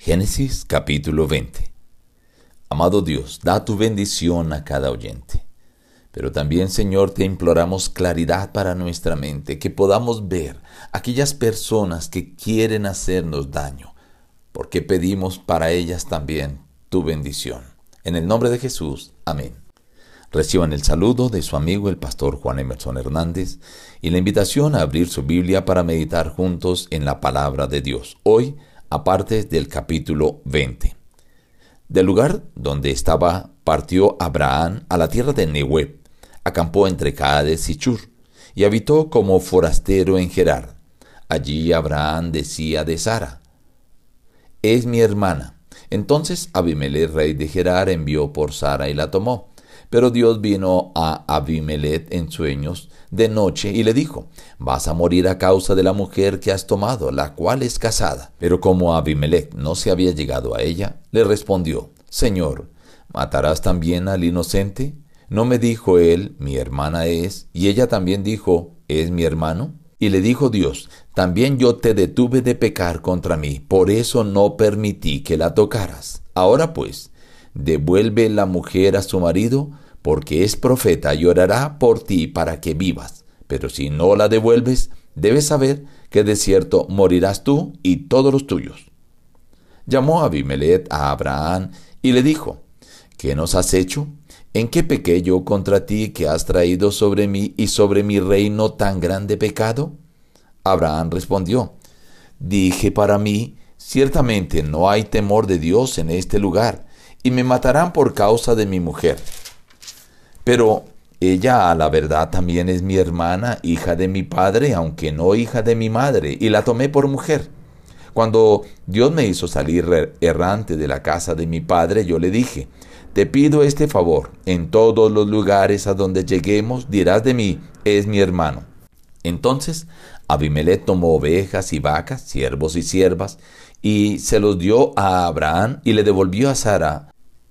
Génesis capítulo 20. Amado Dios, da tu bendición a cada oyente. Pero también, Señor, te imploramos claridad para nuestra mente, que podamos ver aquellas personas que quieren hacernos daño, porque pedimos para ellas también tu bendición. En el nombre de Jesús, amén. Reciban el saludo de su amigo el pastor Juan Emerson Hernández y la invitación a abrir su Biblia para meditar juntos en la palabra de Dios. Hoy, aparte del capítulo 20. Del lugar donde estaba partió Abraham a la tierra de Nehueb, acampó entre Cades y Chur, y habitó como forastero en Gerar. Allí Abraham decía de Sara, Es mi hermana. Entonces Abimelech, rey de Gerar, envió por Sara y la tomó. Pero Dios vino a Abimelech en sueños de noche y le dijo, vas a morir a causa de la mujer que has tomado, la cual es casada. Pero como Abimelech no se había llegado a ella, le respondió, Señor, ¿matarás también al inocente? ¿No me dijo él, mi hermana es, y ella también dijo, es mi hermano? Y le dijo Dios, también yo te detuve de pecar contra mí, por eso no permití que la tocaras. Ahora pues, devuelve la mujer a su marido, porque es profeta y orará por ti para que vivas. Pero si no la devuelves, debes saber que de cierto morirás tú y todos los tuyos. Llamó Abimelech a Abraham y le dijo, ¿qué nos has hecho? ¿En qué pequé yo contra ti que has traído sobre mí y sobre mi reino tan grande pecado? Abraham respondió, dije para mí, ciertamente no hay temor de Dios en este lugar, y me matarán por causa de mi mujer. Pero ella a la verdad también es mi hermana, hija de mi padre, aunque no hija de mi madre, y la tomé por mujer. Cuando Dios me hizo salir errante de la casa de mi padre, yo le dije, te pido este favor, en todos los lugares a donde lleguemos dirás de mí, es mi hermano. Entonces Abimelech tomó ovejas y vacas, siervos y siervas, y se los dio a Abraham y le devolvió a Sara.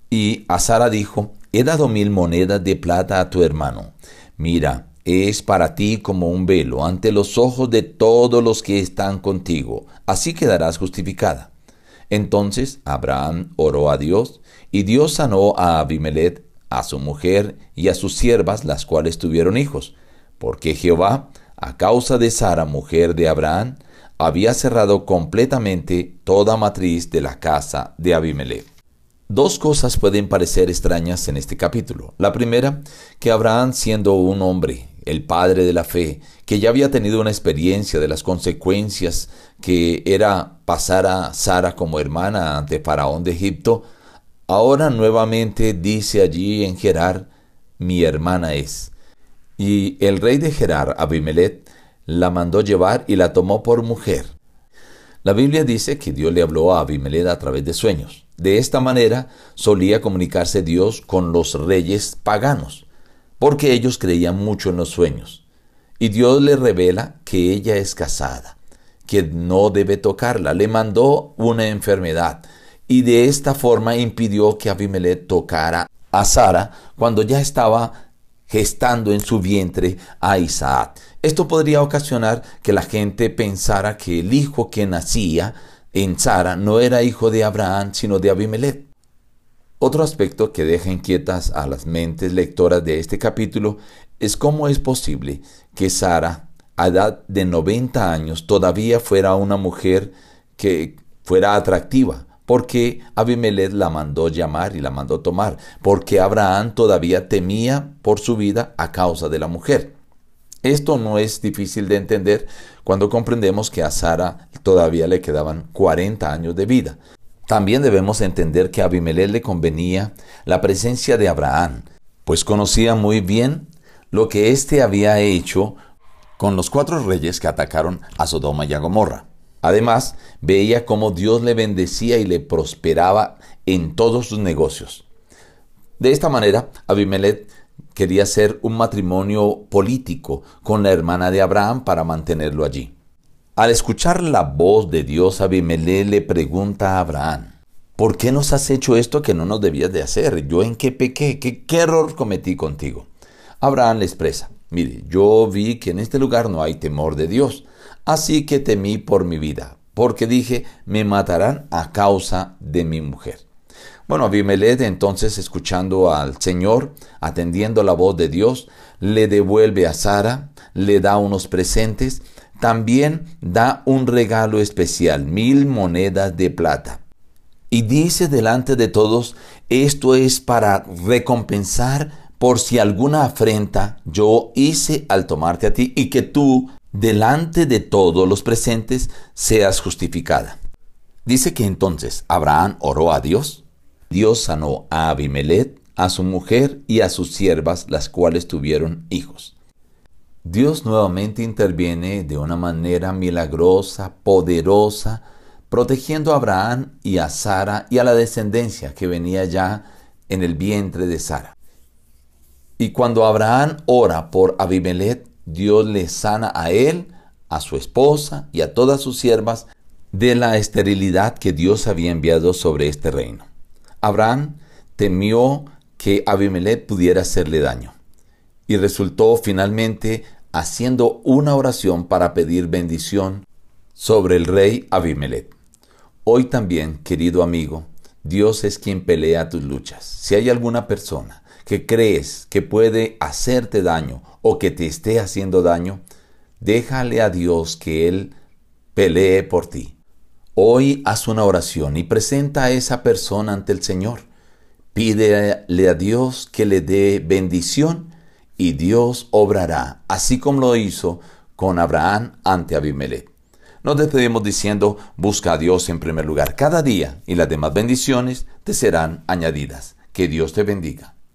Y a Sara dijo, he dado mil monedas de plata a tu hermano. Mira, es para ti como un velo ante los ojos de todos los que están contigo. Así quedarás justificada. Entonces Abraham oró a Dios, y Dios sanó a Abimelech, a su mujer y a sus siervas, las cuales tuvieron hijos, porque Jehová, a causa de Sara, mujer de Abraham, había cerrado completamente toda matriz de la casa de Abimelech. Dos cosas pueden parecer extrañas en este capítulo. La primera, que Abraham siendo un hombre, el padre de la fe, que ya había tenido una experiencia de las consecuencias que era pasar a Sara como hermana ante Faraón de Egipto, ahora nuevamente dice allí en Gerar, mi hermana es. Y el rey de Gerar, Abimelech, la mandó llevar y la tomó por mujer. La Biblia dice que Dios le habló a Abimelech a través de sueños. De esta manera solía comunicarse Dios con los reyes paganos, porque ellos creían mucho en los sueños. Y Dios le revela que ella es casada, que no debe tocarla. Le mandó una enfermedad y de esta forma impidió que Abimelech tocara a Sara cuando ya estaba gestando en su vientre a Isaac. Esto podría ocasionar que la gente pensara que el hijo que nacía en Sara no era hijo de Abraham, sino de Abimelech. Otro aspecto que deja inquietas a las mentes lectoras de este capítulo es cómo es posible que Sara, a edad de 90 años, todavía fuera una mujer que fuera atractiva, porque Abimelech la mandó llamar y la mandó tomar, porque Abraham todavía temía por su vida a causa de la mujer. Esto no es difícil de entender cuando comprendemos que a Sara todavía le quedaban 40 años de vida. También debemos entender que a Abimelech le convenía la presencia de Abraham, pues conocía muy bien lo que éste había hecho con los cuatro reyes que atacaron a Sodoma y a Gomorra. Además, veía cómo Dios le bendecía y le prosperaba en todos sus negocios. De esta manera, Abimelech quería hacer un matrimonio político con la hermana de Abraham para mantenerlo allí. Al escuchar la voz de Dios, Abimelech le pregunta a Abraham, ¿por qué nos has hecho esto que no nos debías de hacer? ¿Yo en qué pequé? ¿Qué, qué error cometí contigo? Abraham le expresa, mire, yo vi que en este lugar no hay temor de Dios, así que temí por mi vida. porque dije, me matarán a causa de mi mujer. Bueno, Abimelech entonces escuchando al Señor, atendiendo la voz de Dios, le devuelve a Sara, le da unos presentes, también da un regalo especial, mil monedas de plata. Y dice delante de todos, esto es para recompensar por si alguna afrenta yo hice al tomarte a ti y que tú, delante de todos los presentes, seas justificada. Dice que entonces Abraham oró a Dios Dios sanó a Abimelech, a su mujer y a sus siervas, las cuales tuvieron hijos. Dios nuevamente interviene de una manera milagrosa, poderosa, protegiendo a Abraham y a Sara y a la descendencia que venía ya en el vientre de Sara. Y cuando Abraham ora por Abimelech, Dios le sana a él, a su esposa y a todas sus siervas de la esterilidad que Dios había enviado sobre este reino. Abraham temió que Abimelech pudiera hacerle daño y resultó finalmente haciendo una oración para pedir bendición sobre el rey Abimelech. Hoy también, querido amigo, Dios es quien pelea tus luchas. Si hay alguna persona que crees que puede hacerte daño o que te esté haciendo daño, déjale a Dios que Él pelee por ti. Hoy haz una oración y presenta a esa persona ante el Señor. Pídele a Dios que le dé bendición y Dios obrará, así como lo hizo con Abraham ante Abimelech. Nos despedimos diciendo, busca a Dios en primer lugar cada día y las demás bendiciones te serán añadidas. Que Dios te bendiga.